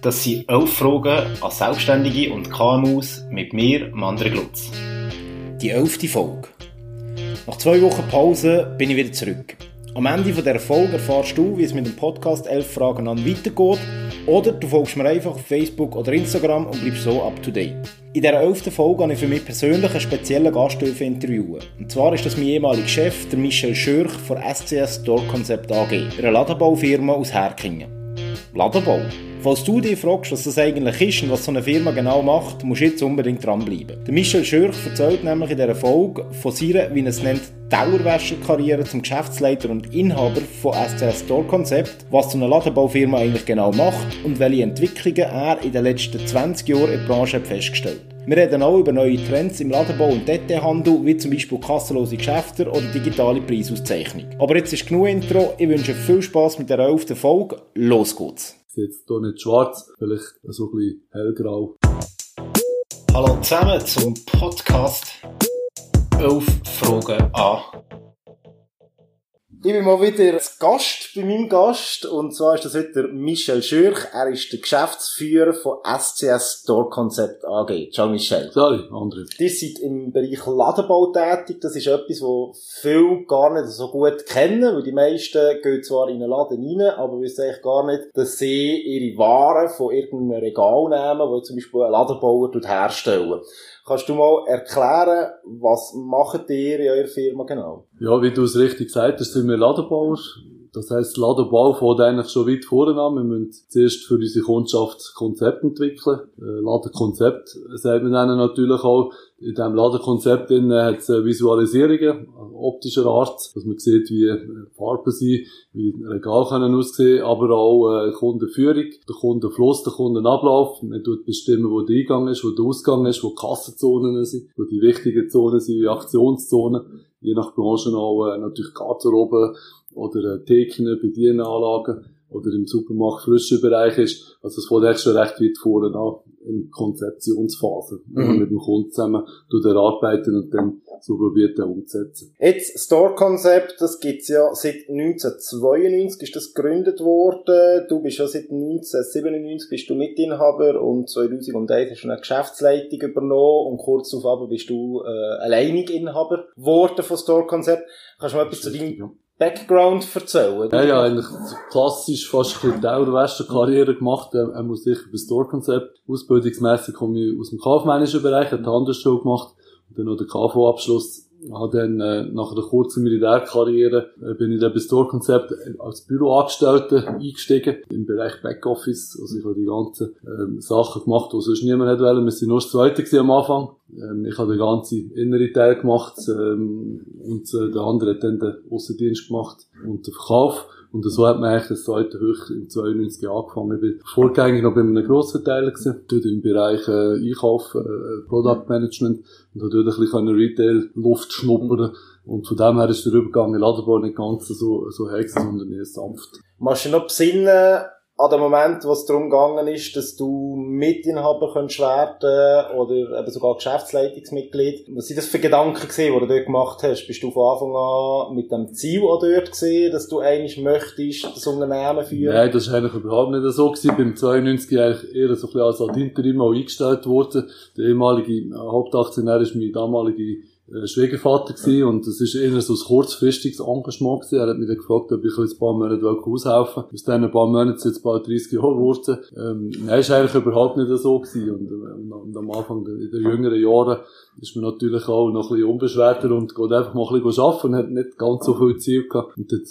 Das sind elf Fragen an Selbstständige und KMUs mit mir, Mandre Glutz. Die elfte Folge. Nach zwei Wochen Pause bin ich wieder zurück. Am Ende dieser Folge erfährst du, wie es mit dem Podcast 11 Fragen an weitergeht. Oder du folgst mir einfach auf Facebook oder Instagram und bleibst so up to date. In dieser elften Folge habe ich für mich persönlich einen speziellen Gast interviewen. Und zwar ist das mein ehemaliger Chef, der Michel Schürch von SCS Store Concept AG, einer Ladenbaufirma aus Herkingen. Ladenbau? Falls du dich fragst, was das eigentlich ist und was so eine Firma genau macht, musst du jetzt unbedingt dranbleiben. Der Michel Schürch erzählt nämlich in dieser Folge von seiner, wie er es nennt, Dauerwäscherkarriere zum Geschäftsleiter und Inhaber von SCS Store Concept, was so eine Ladenbaufirma eigentlich genau macht und welche Entwicklungen er in den letzten 20 Jahren in der Branche hat festgestellt wir reden auch über neue Trends im Ladenbau und Detailhandel, wie zum Beispiel kassenlose Geschäfte oder digitale Preisauszeichnung. Aber jetzt ist genug Intro. Ich wünsche viel Spaß mit der 11. Folge. Los geht's! Jetzt hier nicht schwarz, vielleicht so ein bisschen hellgrau. Hallo zusammen zum Podcast 11 Fragen an ich bin mal wieder Gast bei meinem Gast und zwar ist das heute Michel Schürch. Er ist der Geschäftsführer von SCS Store Concept AG. Ciao Michel. Ciao André. Ihr seid im Bereich Ladenbau tätig. Das ist etwas, was viele gar nicht so gut kennen, weil die meisten gehen zwar in einen Laden rein, aber wissen eigentlich gar nicht, dass sie ihre Waren von irgendeinem Regal nehmen, wo zum Beispiel ein Ladenbauer herstellen. Kannst du mal erklären, was macht ihr in eurer Firma genau? Ja, wie du es richtig gesagt hast, sind wir Ladenbauer. Das heisst, Ladenbau fängt eigentlich schon weit vorne an. Wir müssen zuerst für unsere Kundschaft Konzept entwickeln. Äh, Ladenkonzept sagt man dann natürlich auch. In diesem Ladenkonzept hat es Visualisierungen optischer Art, dass man sieht, wie Farben sind, wie Regal können aussehen, aber auch äh, Kundenführung, der Kundenfluss, der Kundenablauf. Man tut bestimmen, wo der Eingang ist, wo der Ausgang ist, wo die Kassenzonen sind, wo die wichtigen Zonen sind, wie Aktionszonen. Je nach Branche auch äh, natürlich Garderobe oder Theken, Bedienanlagen oder im Supermarkt frischer Bereich ist. Also es fängt echt schon recht weit vorne an in Konzeptionsphase, mhm. mit dem Kunden zusammen erarbeiten und dann so probiert er umzusetzen. Jetzt, Store-Konzept, das gibt's ja seit 1992 ist das gegründet worden. Du bist ja seit 1997 bist du Mitinhaber und 2001 hast du eine Geschäftsleitung übernommen und kurz darauf bist du äh, alleinig Inhaber geworden von Store-Konzept. Kannst du mal etwas zu deinem ja. Background erzählen? Ja, ja, eigentlich klassisch fast ein bisschen Karriere gemacht. Er muss sicher bei Store-Konzept. Ausbildungsmässig komme ich aus dem kaufmännischen Bereich, habe Handelsschule gemacht und dann noch den KV-Abschluss habe dann äh, nach einer kurzen Militärkarriere äh, bin ich dann bei Store-Konzept als Büroangestellter eingestiegen im Bereich Backoffice. Also ich habe die ganzen ähm, Sachen gemacht, die sonst niemand hätte wollen. Wir sind nur das Zweite am Anfang. Ähm, ich habe den ganzen inneren Teil gemacht ähm, und äh, der andere hat dann den Aussendienst gemacht und den Verkauf. Und so hat man eigentlich das zweite Hoch in 92 angefangen. Ich bin vorgängig noch bei einem Grossverteiler gewesen, dort im Bereich äh, Einkauf, äh, Product Management und habe dort ein bisschen Retail-Luft schnuppern. Und von dem her ist der Übergang in Ladenbau nicht ganz so, so hex, sondern eher sanft. Machst du noch besinnen, an dem Moment, wo es darum gegangen ist, dass du Mitinhaber könntest werden oder eben sogar Geschäftsleitungsmitglied. Was sind das für Gedanken gesehen, die du dort gemacht hast? Bist du von Anfang an mit dem Ziel auch dort gesehen, dass du eigentlich möchtest, das Unternehmen führen? Nein, das ist eigentlich überhaupt nicht so gewesen. Beim 92 eigentlich eher so ein bisschen als Interim auch eingestellt worden. Der ehemalige Hauptaktionär ist mein damaliger Schwiegervater gewesen und das ist eher so ein kurzfristiges Engagement gewesen. Er hat mich dann gefragt, ob ich ein paar Monate aushelfen will. Aus diesen ein paar Monaten sind jetzt bald 30 Jahre geworden. Ähm, nein, ist eigentlich überhaupt nicht so gewesen. Und, und, und am Anfang der, in den jüngeren Jahren ist man natürlich auch noch ein bisschen unbeschwerter und geht einfach mal ein bisschen arbeiten und hat nicht ganz so viel Ziel gehabt. Und dann,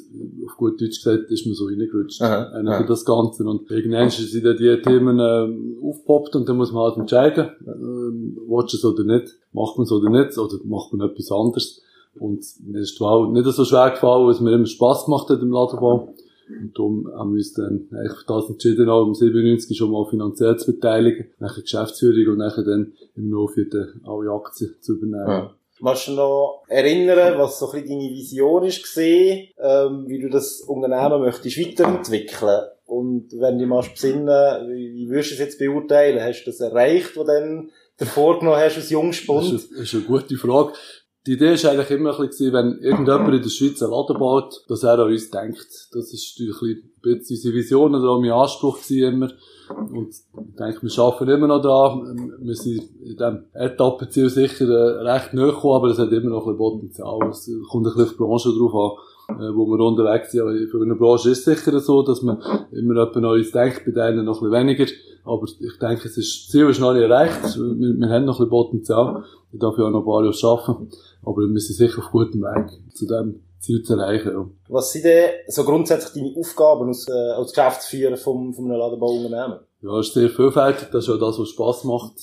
auf gut Deutsch gesagt, ist man so reingerutscht. Aha, aha. das Ganze. Und irgendwann sind dann die Themen ähm, aufgepoppt und dann muss man halt entscheiden, ähm, willst du es oder nicht, macht man es oder nicht, oder macht man etwas anderes. Und mir ist die nicht so schwer gefallen, weil es mir immer Spass gemacht hat im Ladenbau. Und darum haben wir uns dann eigentlich das entschieden, auch um 97 schon mal finanziell zu beteiligen, nachher Geschäftsführung und nachher dann im Nofviertel alle Aktien zu übernehmen. Ja. Kannst du noch erinnern, was so ein bisschen deine Vision ist ähm, wie du das Unternehmen möchtest weiterentwickeln? Und wenn du mal besinnen, wie, wie würdest du es jetzt beurteilen? Hast du das erreicht, was dann du vorgenommen hast als Jungspund? Das ist, das ist eine gute Frage die Idee ist eigentlich immer ein bisschen, wenn irgendjemand in der Schweiz einen Laden baut, dass er an uns denkt. Das ist ein bisschen unsere Vision oder auch mein Anspruch immer. Und ich denke, wir arbeiten immer noch da. Wir sind in diesem Etappenziel sicher äh, recht nahe gekommen, aber es hat immer noch ein bisschen Potenzial. Es kommt ein bisschen auf die Branche drauf an, äh, wo wir unterwegs sind. Aber für eine Branche ist es sicher so, dass man immer etwas Neues denkt, bei denen noch ein bisschen weniger. Aber ich denke, es ist, das Ziel ist noch nicht erreicht. Wir, wir haben noch ein bisschen Potenzial. Ich darf ja auch noch ein paar Jahre arbeiten. Aber wir sind sicher auf gutem Weg zu dem Ziel zu erreichen. Ja. Was sind denn so grundsätzlich deine Aufgaben als, äh, als Geschäftsführer vom einem Ladenbauunternehmen? Ja, ist sehr vielfältig. Das ist auch das, was Spass macht.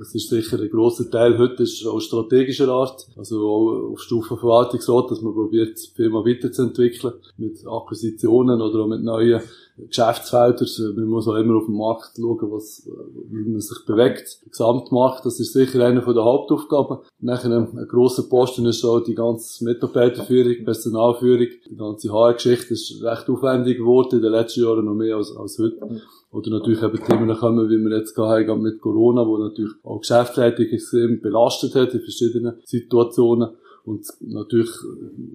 Es ist sicher ein grosser Teil heute ist auch strategischer Art. Also auch auf Stufe Verwaltungsrat, dass man probiert, die Firma weiterzuentwickeln. Mit Akquisitionen oder auch mit neuen Geschäftsfeldern. Man muss auch immer auf dem Markt schauen, was, wie man sich bewegt. Der Gesamtmarkt, das ist sicher eine der Hauptaufgaben. Nachher ein grosser Posten ist auch die ganze Mitarbeiterführung, Personalführung. Die ganze HR-Geschichte ist recht aufwendig geworden in den letzten Jahren noch mehr als, als heute. Oder natürlich eben Themen kommen, wie wir jetzt haben mit Corona, wo natürlich auch Geschäftsleitung extrem belastet hat in verschiedenen Situationen. Und natürlich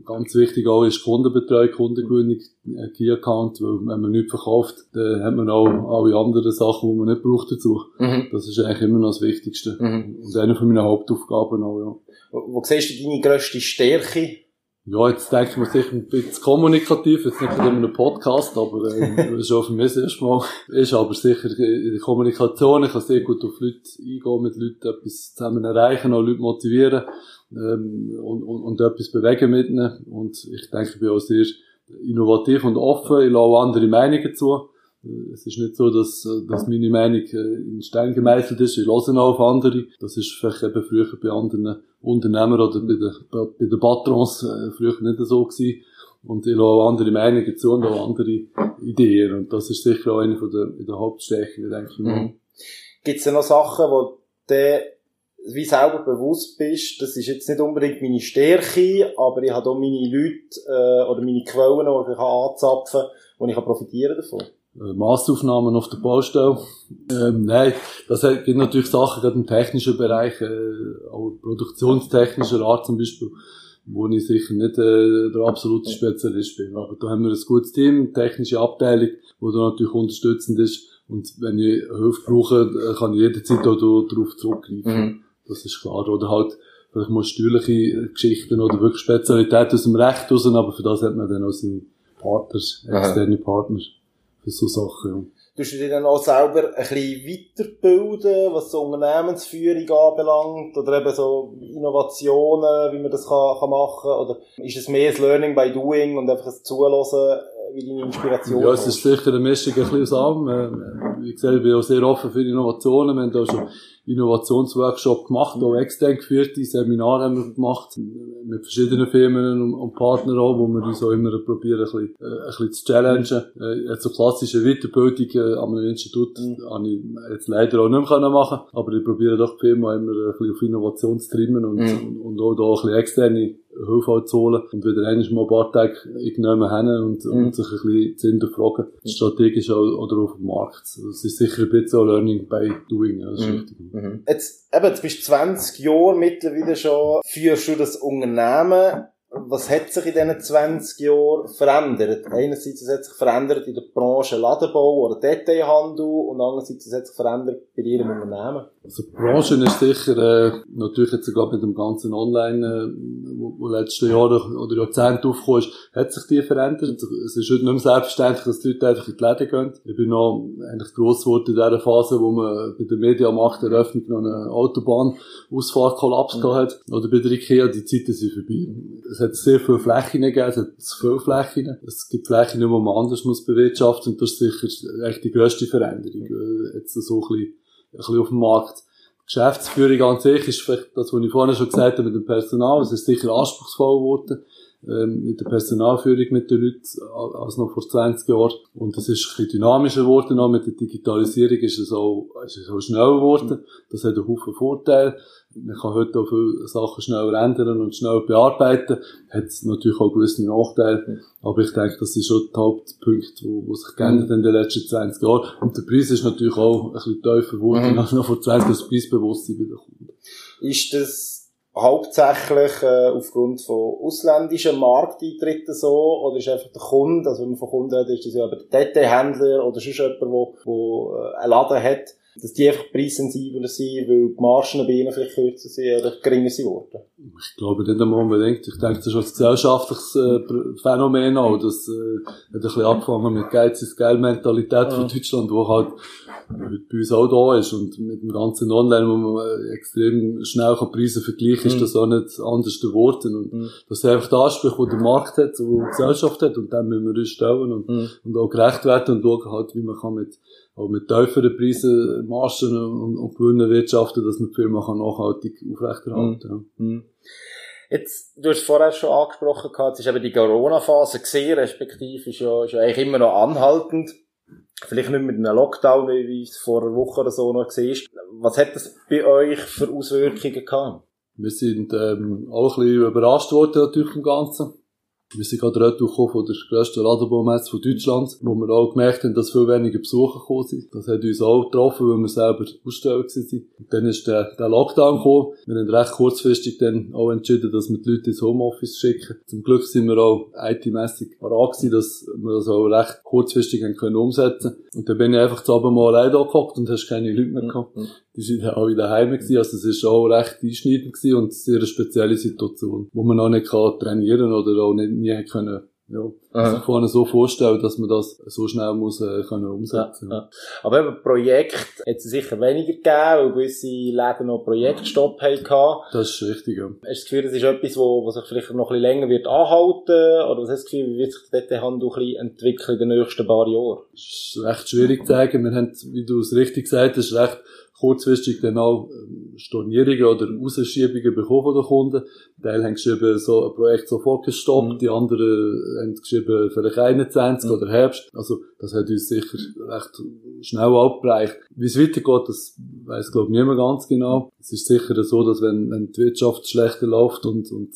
ganz wichtig auch ist Kundenbetreuung, Kundengewinnung, Key Account, weil wenn man nichts verkauft, dann hat man auch alle anderen Sachen, die man nicht braucht dazu. Mhm. Das ist eigentlich immer noch das Wichtigste. Mhm. Und eine von meinen Hauptaufgaben auch, ja. Wo, wo siehst du deine grösste Stärke ja, jetzt denke ich mir sicher ein bisschen kommunikativ, jetzt nicht in einem Podcast, aber äh, das ist auch für mich das erste Mal. Ist aber sicher in der Kommunikation, ich kann sehr gut auf Leute eingehen, mit Leuten etwas zusammen erreichen, auch Leute motivieren ähm, und, und, und etwas bewegen mit ihnen. Und ich denke, ich bin auch sehr innovativ und offen, ich lasse andere Meinungen zu. Es ist nicht so, dass, dass meine Meinung äh, in Stein gemeißelt ist. Ich höre auch auf andere. Das ist vielleicht eben früher bei anderen Unternehmern oder bei den, bei den Patrons äh, früher nicht so gewesen. Und ich lasse andere Meinungen zu und auch andere Ideen. Und das ist sicher auch eine der, der Hauptstärken, denke ich mal. Mhm. Gibt es noch Sachen, wo du wie selber bewusst bist, das ist jetzt nicht unbedingt meine Stärke, aber ich habe auch meine Leute äh, oder meine Quellen, die ich anzapfen kann, und ich kann profitieren davon? Äh, Massaufnahmen auf der Baustelle. Ähm, nein, das gibt natürlich Sachen, gerade im technischen Bereich, äh, auch produktionstechnischer Art zum Beispiel, wo ich sicher nicht äh, der absolute Spezialist bin. Aber da haben wir ein gutes Team, eine technische Abteilung, wo da natürlich unterstützend ist. Und wenn ich Hilfe brauche, äh, kann ich jederzeit auch darauf zurückgreifen. Mhm. Das ist klar. Oder halt, vielleicht mal stühliche Geschichten oder wirklich Spezialität aus dem Recht raus, aber für das hat man dann auch seine Partner, externe Partner für so Sachen. Tust du dich dann auch selber ein bisschen weiterbilden, was so Unternehmensführung anbelangt? Oder eben so Innovationen, wie man das kann, kann machen? Oder ist es mehr das Learning by Doing und einfach das Zulassen, wie deine Inspiration Ja, es ist sicher eine Mischung ein bisschen zusammen. Wie gesagt, ich bin auch sehr offen für Innovationen. Wir haben da schon Innovationsworkshop gemacht, auch extern geführte Seminare haben wir gemacht, mit verschiedenen Firmen und, und Partnern auch, wo wir uns auch immer probieren, ein bisschen, äh, ein bisschen zu challengen. Äh, jetzt so klassische Weiterbildung äh, an einem Institut mhm. habe ich jetzt leider auch nicht mehr machen aber ich probiere doch die Firma immer ein bisschen auf Innovation zu trimmen und, mhm. und, und auch da ein bisschen externe Hilfe zu holen und wieder einmal mal ein paar Tage irgendjemand hin und, mhm. und sich ein bisschen zu hinterfragen, strategisch oder auf dem Markt. Das ist sicher ein bisschen auch Learning by Doing, ja, das ist mhm. richtig. Mhm. Jetzt, eben, jetzt bist du 20 Jahre mittlerweile schon, führst du das Unternehmen was hat sich in diesen 20 Jahren verändert? Einerseits, es hat sich verändert in der Branche Ladenbau oder Detailhandel und andererseits, es hat sich verändert bei Ihrem Unternehmen. Also, die Branche ist sicher, äh, natürlich jetzt sogar mit dem ganzen Online, äh, wo, wo letzten Jahre oder Jahrzehnte aufgekommen ist, hat sich die verändert. Es ist heute nicht mehr selbstverständlich, dass die Leute einfach in die Läden gehen. Ich bin noch eigentlich gross geworden in dieser Phase, wo man bei der Mediamacht Eröffnung noch eine Autobahnausfahrkollaps mhm. hat. Oder bei der Ikea, die Zeiten sind vorbei. Es hat sehr viele Flächen gegeben, es hat zu viele Flächen. Es gibt Flächen, die man anders muss bewirtschaften und das ist sicher echt die grösste Veränderung. Äh, jetzt so ein bisschen, ein bisschen auf dem Markt. Geschäftsführung an sich ist vielleicht das, was ich vorhin schon gesagt habe mit dem Personal. Es ist sicher anspruchsvoll geworden ähm, mit der Personalführung mit den Leuten als noch vor 20 Jahren. Und es ist ein bisschen dynamischer geworden. Auch mit der Digitalisierung ist es auch, ist es auch schneller geworden. Das hat einen Haufen Vorteile. Man kann heute auch viele Sachen schnell ändern und schnell bearbeiten. Hat natürlich auch gewisse Nachteile. Aber ich denke, das ist schon der Hauptpunkt, wo, wo sich geändert in den letzten 20 Jahren. Und der Preis ist natürlich auch ein bisschen tiefer geworden, mhm. als noch vor 20 Jahren das Preisbewusstsein bei den Kunden. Ist das hauptsächlich äh, aufgrund von ausländischen Markteintritten so, oder ist einfach der Kunde, also wenn man von Kunden redet, ist das ja aber der Detailhändler oder sonst jemand, der, der einen Laden hat, dass die einfach preissensibler sind, weil die Margen bei ihnen vielleicht kürzer sind oder geringer sind worden? Ich glaube nicht einmal unbedingt. Ich denke, das ist ein gesellschaftliches äh, Phänomen auch. Das äh, hat ein bisschen angefangen mit Geiz ist geil Mentalität ja. von Deutschland, wo halt bei uns auch da ist. Und mit dem ganzen Online, wo man extrem schnell Preise vergleichen kann, ist mhm. das auch nicht anders geworden. Und mhm. das ist einfach der Anspruch, den der Markt hat, wo die Gesellschaft hat. Und dann müssen wir uns stellen und, mhm. und auch gerecht werden und schauen halt, wie man kann mit auch mit tieferen Preisen Margen und, und Gewinnen wirtschaften, dass man die Firma kann nachhaltig aufrechterhalten kann. Mhm. Ja. Jetzt, du hast vorher schon angesprochen gehabt, es ist eben die Corona-Phase gesehen, respektive ist ja, ist ja eigentlich immer noch anhaltend. Vielleicht nicht mit einem Lockdown, wie es vor einer Woche oder so noch war. Was hat das bei euch für Auswirkungen gehabt? Wir sind ähm, auch ein bisschen überrascht worden natürlich im Ganzen. Wir sind gerade retour von der grössten Ladenbaumesse von Deutschland, wo wir auch gemerkt haben, dass viel weniger Besucher gekommen sind. Das hat uns auch getroffen, weil wir selber Aussteller waren. Und dann ist der, der Lockdown gekommen. Wir haben recht kurzfristig dann auch entschieden, dass wir die Leute ins Homeoffice schicken. Zum Glück sind wir auch IT-mässig parat gewesen, dass wir das auch recht kurzfristig haben können umsetzen Und dann bin ich einfach zu Abend mal allein da gehockt und hast keine Leute mehr gehabt. Die sind auch wieder daheim gewesen, also es war auch recht einschneidend gewesen und sehr eine spezielle Situation, wo man auch nicht kann trainieren oder auch nicht, nie können ja, sich vorne so vorstellen, dass man das so schnell muss äh, können umsetzen. Ja, ja. Aber eben Projekt hat es sicher weniger gegeben, weil gewisse Läden noch Projektstopp hatten. Das ist richtig, ja. Hast du das Gefühl, das ist etwas, wo, wo sich vielleicht noch ein bisschen länger wird anhalten? Oder was hast du das Gefühl, wie wird sich der Detailhandel ein bisschen entwickeln in den nächsten paar Jahren? Das ist recht schwierig zu sagen. Wir haben, wie du es richtig gesagt hast, recht kurzfristig dann auch ähm, Stornierungen oder Rausschiebungen bekommen von den Kunden. Teil haben geschrieben, so ein Projekt sofort gestoppt, mhm. die anderen haben geschrieben, vielleicht 21 mhm. oder Herbst. Also, das hat uns sicher recht schnell abgereicht. Wie es weitergeht, das weiss, glaube ich, niemand ganz genau. Es ist sicher so, dass wenn, wenn die Wirtschaft schlechter läuft und, und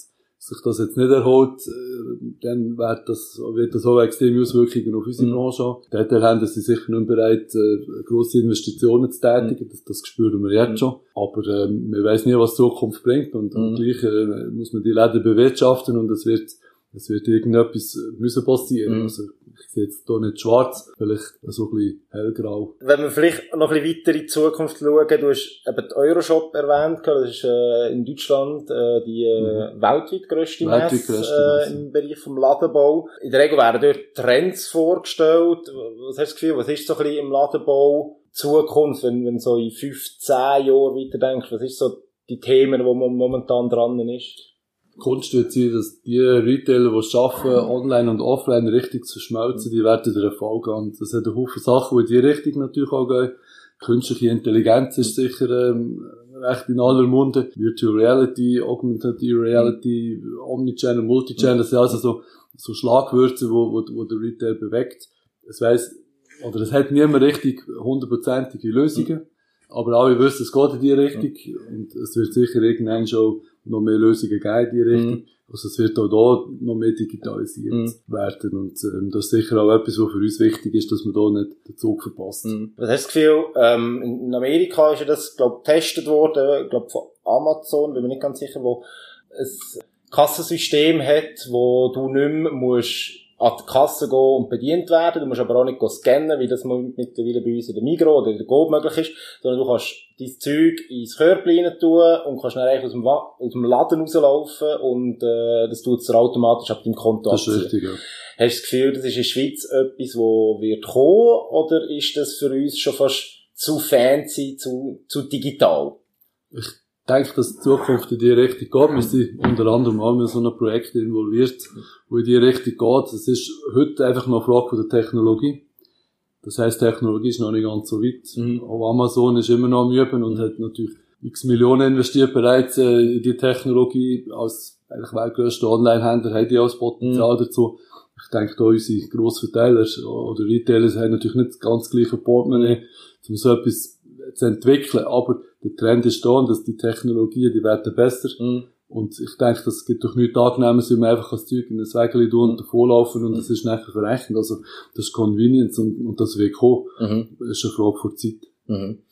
sich das jetzt nicht erholt, äh, dann wird das, wird das auch extreme Auswirkungen auf unsere mhm. Branche haben. Dort haben sie sicher nicht bereit, äh, grosse Investitionen zu tätigen. Das, das spüren wir jetzt mhm. schon. Aber ähm, wir wissen nie, was die Zukunft bringt. Und, und mhm. gleich äh, muss man die Läden bewirtschaften und es wird es wird irgendetwas müssen passieren. Mhm. Also, ich sehe jetzt hier nicht schwarz, vielleicht so ein bisschen hellgrau. Wenn wir vielleicht noch ein bisschen weiter in die Zukunft schauen, du hast eben den Euroshop erwähnt, das ist äh, in Deutschland äh, die äh, mhm. weltweit grösste Messe, äh, im Bereich vom Ladenbau. In der Regel werden dort Trends vorgestellt. Was hast du das Gefühl, was ist so ein bisschen im Ladenbau Zukunft, wenn, wenn so in fünf, zehn Jahren weiter denkst, was ist so die Themen, wo man momentan dran ist? Kunst wird sein, dass die Retailer, die es schaffen, online und offline richtig zu schmelzen, die werden den Erfolg haben. Das hat einen Haufen Sachen, die in die Richtung natürlich auch gehen. Künstliche Intelligenz ist sicher ähm, recht in aller Munde. Virtual Reality, Augmented Reality, Omnichannel, Multichannel, das sind also so, so Schlagwörter, wo, wo, wo der Retail bewegt. Es weiss, oder es hat niemand richtig hundertprozentige Lösungen, aber alle wissen, es geht in die Richtung und es wird sicher irgendwann schon noch mehr Lösungen geben in die Richtung. Mhm. Also es wird auch da noch mehr digitalisiert mhm. werden und ähm, das ist sicher auch etwas, was für uns wichtig ist, dass man da nicht den Zug verpasst. Mhm. Was hast du das Gefühl, ähm, in Amerika ist ja das, glaube getestet worden, glaube von Amazon, bin mir nicht ganz sicher, wo ein Kassensystem hat, wo du nicht mehr musst an die Kasse gehen und bedient werden. Du musst aber auch nicht scannen, wie das mittlerweile bei uns in der Migros oder in der Gold möglich ist, sondern du kannst dein Zeug ins Körbchen tun und kannst dann eigentlich aus dem, aus dem Laden rauslaufen und äh, das tut es automatisch ab deinem Konto Das ist richtig, ja. Hast du das Gefühl, das ist in der Schweiz etwas, wo wird kommen oder ist das für uns schon fast zu fancy, zu, zu digital? Ich denke, dass die Zukunft in die Richtung geht. Wir sind unter anderem auch in so einem Projekt involviert, wo in die Richtung geht. Es ist heute einfach noch eine Frage von der Technologie. Das heisst, Technologie ist noch nicht ganz so weit. Mhm. Auch Amazon ist immer noch am Üben und hat natürlich x Millionen investiert bereits äh, in die Technologie. Als eigentlich weltgrößter Online-Händler haben die auch das Potenzial mhm. dazu. Ich denke, da unsere Grossverteiler oder Retailer haben natürlich nicht das ganz gleiche Portemonnaie, um so etwas zu entwickeln. Aber der Trend ist da und dass die Technologien, die werden besser. Mhm. Und ich denke, das gibt doch nichts angenehmes, wenn man einfach das Zeug in ein Wägel tun und davonlaufen und es ist nachher verrechnet. Also, das ist Convenience und, und das wird kommen. Mhm. Das ist eine Frage vor Zeit. Mhm.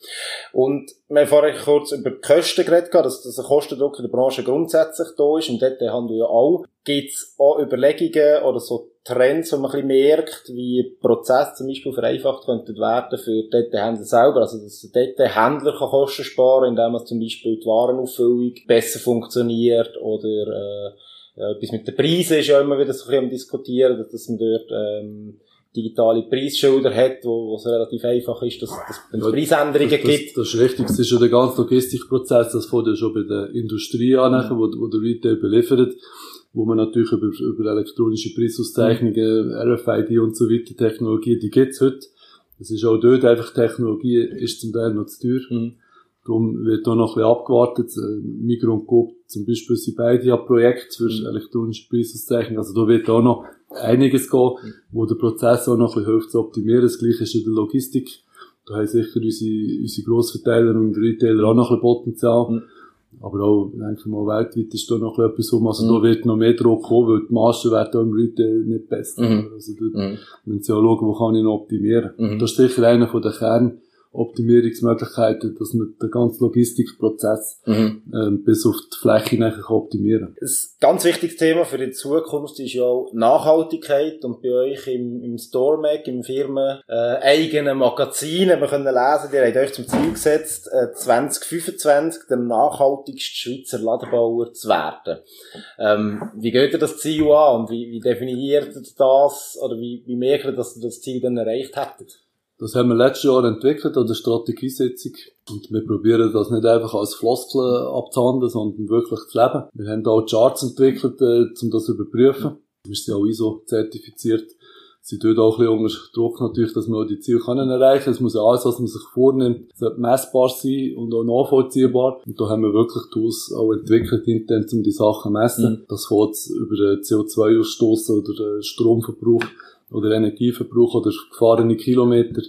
Und wir haben vorhin kurz über die Kosten geredet, dass, dass ein Kostendruck in der Branche grundsätzlich da ist, im Detailhandel ja auch. Gibt es auch Überlegungen oder so Trends, wo man ein bisschen merkt, wie Prozesse zum Beispiel vereinfacht könnten werden für die Detailhändler selber? Also, dass der Detailhändler kann Kosten sparen, indem er zum Beispiel die Warenauffüllung besser funktioniert oder äh, etwas mit den Preisen ist ja immer wieder so ein bisschen am diskutieren, dass man dort ähm, digitale Preisschilder hat, wo, wo es relativ einfach ist, dass, dass es ja, Preisänderungen das, gibt. Das, ist richtig. Das ist ja der ganze Logistikprozess, das fängt ja schon bei der Industrie an, mhm. wo, wo der Retail beliefert, wo man natürlich über, über elektronische Preisauszeichnungen, mhm. RFID und so weiter, Technologie, die gibt's heute. Das ist auch dort einfach Technologie, ist zum Teil noch zu teuer. Mhm. Darum wird da noch ein bisschen abgewartet. Äh, Migros und Coop zum Beispiel sind beide ja Projekte für mhm. elektronische Preisauszeichnungen. Also da wird auch noch einiges gehen, wo der Prozess auch noch ein bisschen hilft zu optimieren. Das gleiche ist in der Logistik. Da haben sicher unsere, unsere Grossverteiler und Retailer auch noch ein bisschen Potenzial. Mhm. Aber auch, denke mal, weltweit ist da noch etwas um. Also mhm. da wird noch mehr Druck kommen, weil die Maschen werden im Retail nicht besser. Mhm. Also dort mhm. müssen sie auch schauen, wo kann ich noch optimieren. Mhm. Das ist sicher einer von den Kern, Optimierungsmöglichkeiten, dass man den ganzen Logistikprozess mhm. ähm, bis auf die Fläche nachher optimieren kann. Ein ganz wichtiges Thema für die Zukunft ist ja auch Nachhaltigkeit und bei euch im, im StoreMac, im Firmen äh, eigenen Magazin haben wir können lesen, ihr habt euch zum Ziel gesetzt, äh, 2025 der nachhaltigste Schweizer Ladenbauer zu werden. Ähm, wie geht ihr das Ziel an und wie, wie definiert ihr das oder wie, wie merkt ihr, dass ihr das Ziel dann erreicht hättet? Das haben wir letztes Jahr entwickelt an der Strategiesitzung. Und wir probieren das nicht einfach als Floskel abzuhandeln, sondern wirklich zu leben. Wir haben auch Charts entwickelt, äh, um das zu überprüfen. Wir sind auch ISO zertifiziert. Sie tun auch ein bisschen unter Druck natürlich, dass wir auch die Ziele können erreichen können. Es muss ja alles, was man sich vornimmt, messbar sein und auch nachvollziehbar. Und da haben wir wirklich Tools auch entwickelt, intern, um die Sachen zu messen. Mhm. Das fängt über CO2-Ausstoß oder Stromverbrauch oder Energieverbrauch oder gefahrene Kilometer,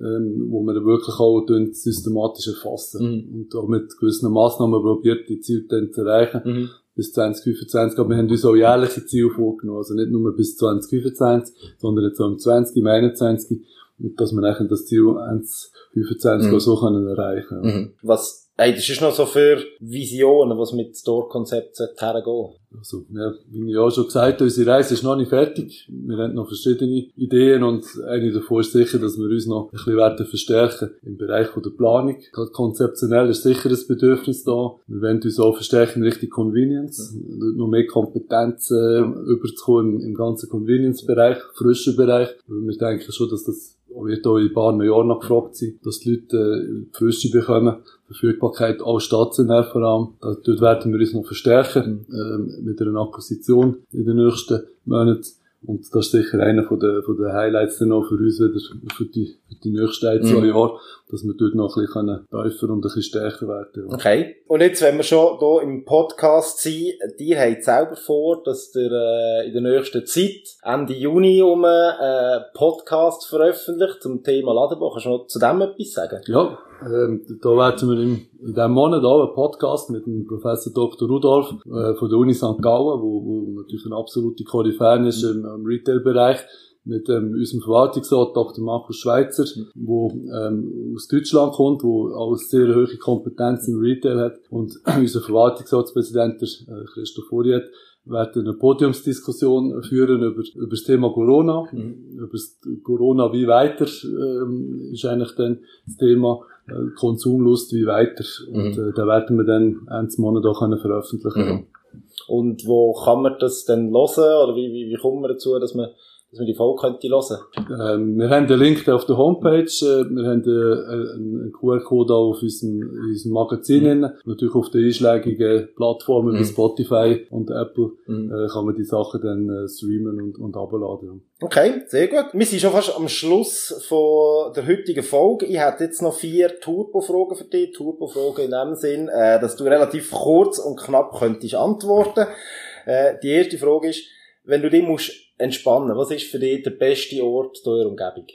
ähm, wo man wirklich auch systematisch erfassen. Mhm. Und auch mit gewissen Massnahmen probiert, die Ziele dann zu erreichen. Mhm. Bis 2025. Aber wir haben uns auch jährliche Ziele vorgenommen. Also nicht nur bis 2025, sondern jetzt auch im 20, im 21. Und dass wir nachher das Ziel 2025 mhm. so können erreichen. Mhm. Was Hey, das ist noch so für Visionen, was mit Store-Konzept hergehen Also, ja, wie ich auch schon gesagt habe, unsere Reise ist noch nicht fertig. Wir haben noch verschiedene Ideen und eine davon ist sicher, dass wir uns noch ein bisschen werden verstärken im Bereich der Planung. konzeptionell ist sicher ein Bedürfnis da. Wir werden uns auch verstärken in Richtung Convenience. Mhm. Noch mehr Kompetenzen überzukommen im, im ganzen Convenience-Bereich, frischen Bereich. Wir denken schon, dass das wird auch in ein paar Jahren noch gefragt sein, dass die Leute äh, Früchte bekommen. Verfügbarkeit auch stationär vor allem. Dort werden wir uns noch verstärken, äh, mit einer Akquisition in den nächsten Monaten. Und das ist sicher einer von den, von den Highlights dann auch für uns wieder, für die, für die nächsten ein, zwei mhm. Jahre, dass wir dort noch ein bisschen tiefer und ein bisschen stärker werden. Ja. Okay. Und jetzt, wenn wir schon hier im Podcast sind, die haben selber vor, dass der äh, in der nächsten Zeit, Ende Juni, um äh, Podcast veröffentlicht zum Thema Ladenbau. Kannst du noch zu dem etwas sagen? Ja. Ähm, da werden wir im, in diesem Monat auch einen Podcast mit dem Professor Dr. Rudolf äh, von der Uni St. Gallen, wo, wo natürlich ein absoluter Koryphäen ist im, im Retail-Bereich, mit ähm, unserem Verwaltungsrat Dr. Markus Schweitzer, wo ähm, aus Deutschland kommt, wo auch sehr hohe Kompetenz im Retail hat und unser Verwaltungsratspräsident äh, Christoph Furiet werden eine Podiumsdiskussion führen über, über das Thema Corona, mhm. über das Corona wie weiter ähm, ist eigentlich dann das Thema äh, Konsumlust wie weiter. Und mhm. äh, da werden wir dann Ende Monat auch können veröffentlichen. Mhm. Und wo kann man das denn hören? Oder wie, wie, wie kommt man dazu, dass man dass man die Folge könnte hören ähm, Wir haben den Link auf der Homepage, äh, wir haben äh, einen QR-Code auf unserem, unserem Magazin, mhm. natürlich auf den einschlägigen Plattformen mhm. wie Spotify und Apple mhm. äh, kann man die Sachen dann äh, streamen und, und abladen. Okay, sehr gut. Wir sind schon fast am Schluss von der heutigen Folge. Ich hätte jetzt noch vier Turbo-Fragen für dich. Turbo-Fragen in dem Sinn, dass du relativ kurz und knapp könntest antworten. Die erste Frage ist, wenn du dich musst entspannen, was ist für dich der beste Ort in eurer Umgebung?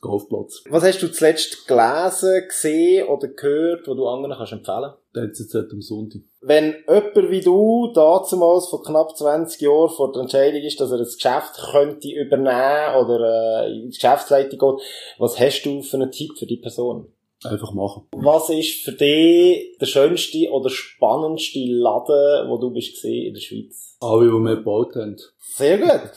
Golfplatz. Was hast du zuletzt gelesen, gesehen oder gehört, wo du anderen kannst empfehlen? Der NZZ am Sonntag. Wenn jemand wie du damals vor knapp 20 Jahren vor der Entscheidung ist, dass er das Geschäft könnte übernehmen oder äh, in die Geschäftsleitung geht, was hast du für einen Tipp für die Person? Einfach machen. Was ist für dich der schönste oder spannendste Laden, wo du bist in der Schweiz? Alle, die wir gebaut haben. Sehr gut.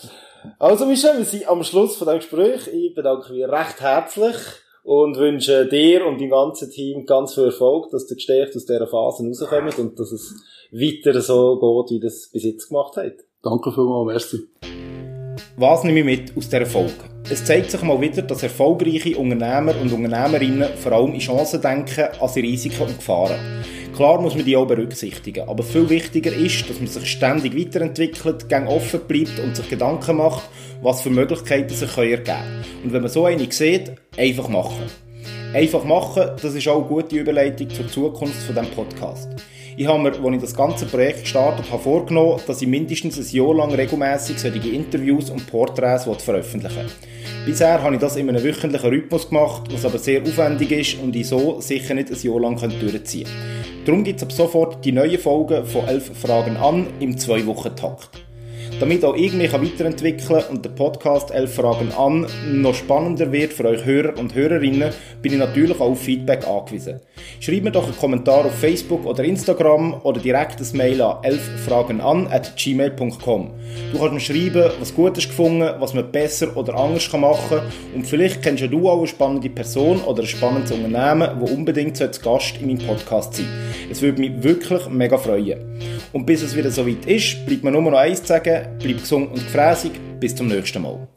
Also Michel, wir sind am Schluss von diesem Gespräch. Ich bedanke mich recht herzlich und wünsche dir und dem ganzen Team ganz viel Erfolg, dass ihr gestärkt aus dieser Phase rauskommt und dass es weiter so geht, wie das bis jetzt gemacht hat. Danke vielmals, merci. Was nehme ich mit aus dieser Folge? Es zeigt sich mal wieder, dass erfolgreiche Unternehmer und Unternehmerinnen vor allem in Chancen denken, als in Risiken und Gefahren. Klar muss man die auch berücksichtigen, aber viel wichtiger ist, dass man sich ständig weiterentwickelt, gang offen bleibt und sich Gedanken macht, was für Möglichkeiten sich ergeben können. Und wenn man so eine sieht, einfach machen. Einfach machen, das ist auch eine gute Überleitung zur Zukunft von diesem Podcast. Ich habe mir, als ich das ganze Projekt gestartet habe, vorgenommen, dass ich mindestens ein Jahr lang regelmäßig solche Interviews und Porträts veröffentlichen will. Bisher habe ich das in einem wöchentlichen Rhythmus gemacht, was aber sehr aufwendig ist und ich so sicher nicht ein Jahr lang durchziehen kann. Darum gibt es ab sofort die neuen Folgen von 11 Fragen an im 2-Wochen-Takt. Damit auch ich mich weiterentwickeln und der Podcast 11 Fragen an noch spannender wird für euch Hörer und Hörerinnen, bin ich natürlich auch auf Feedback angewiesen. Schreibt mir doch einen Kommentar auf Facebook oder Instagram oder direkt ein Mail an 11 Fragen an at gmail.com. Du kannst mir schreiben, was gut ist gefunden, was man besser oder anders machen kann und vielleicht kennst du auch eine spannende Person oder ein spannendes Unternehmen, wo unbedingt zu Gast in meinem Podcast sein Es würde mich wirklich mega freuen. Und bis es wieder so weit ist, bleibt mir nur noch eins zu sagen, bleib gesund und gefräßig. Bis zum nächsten Mal.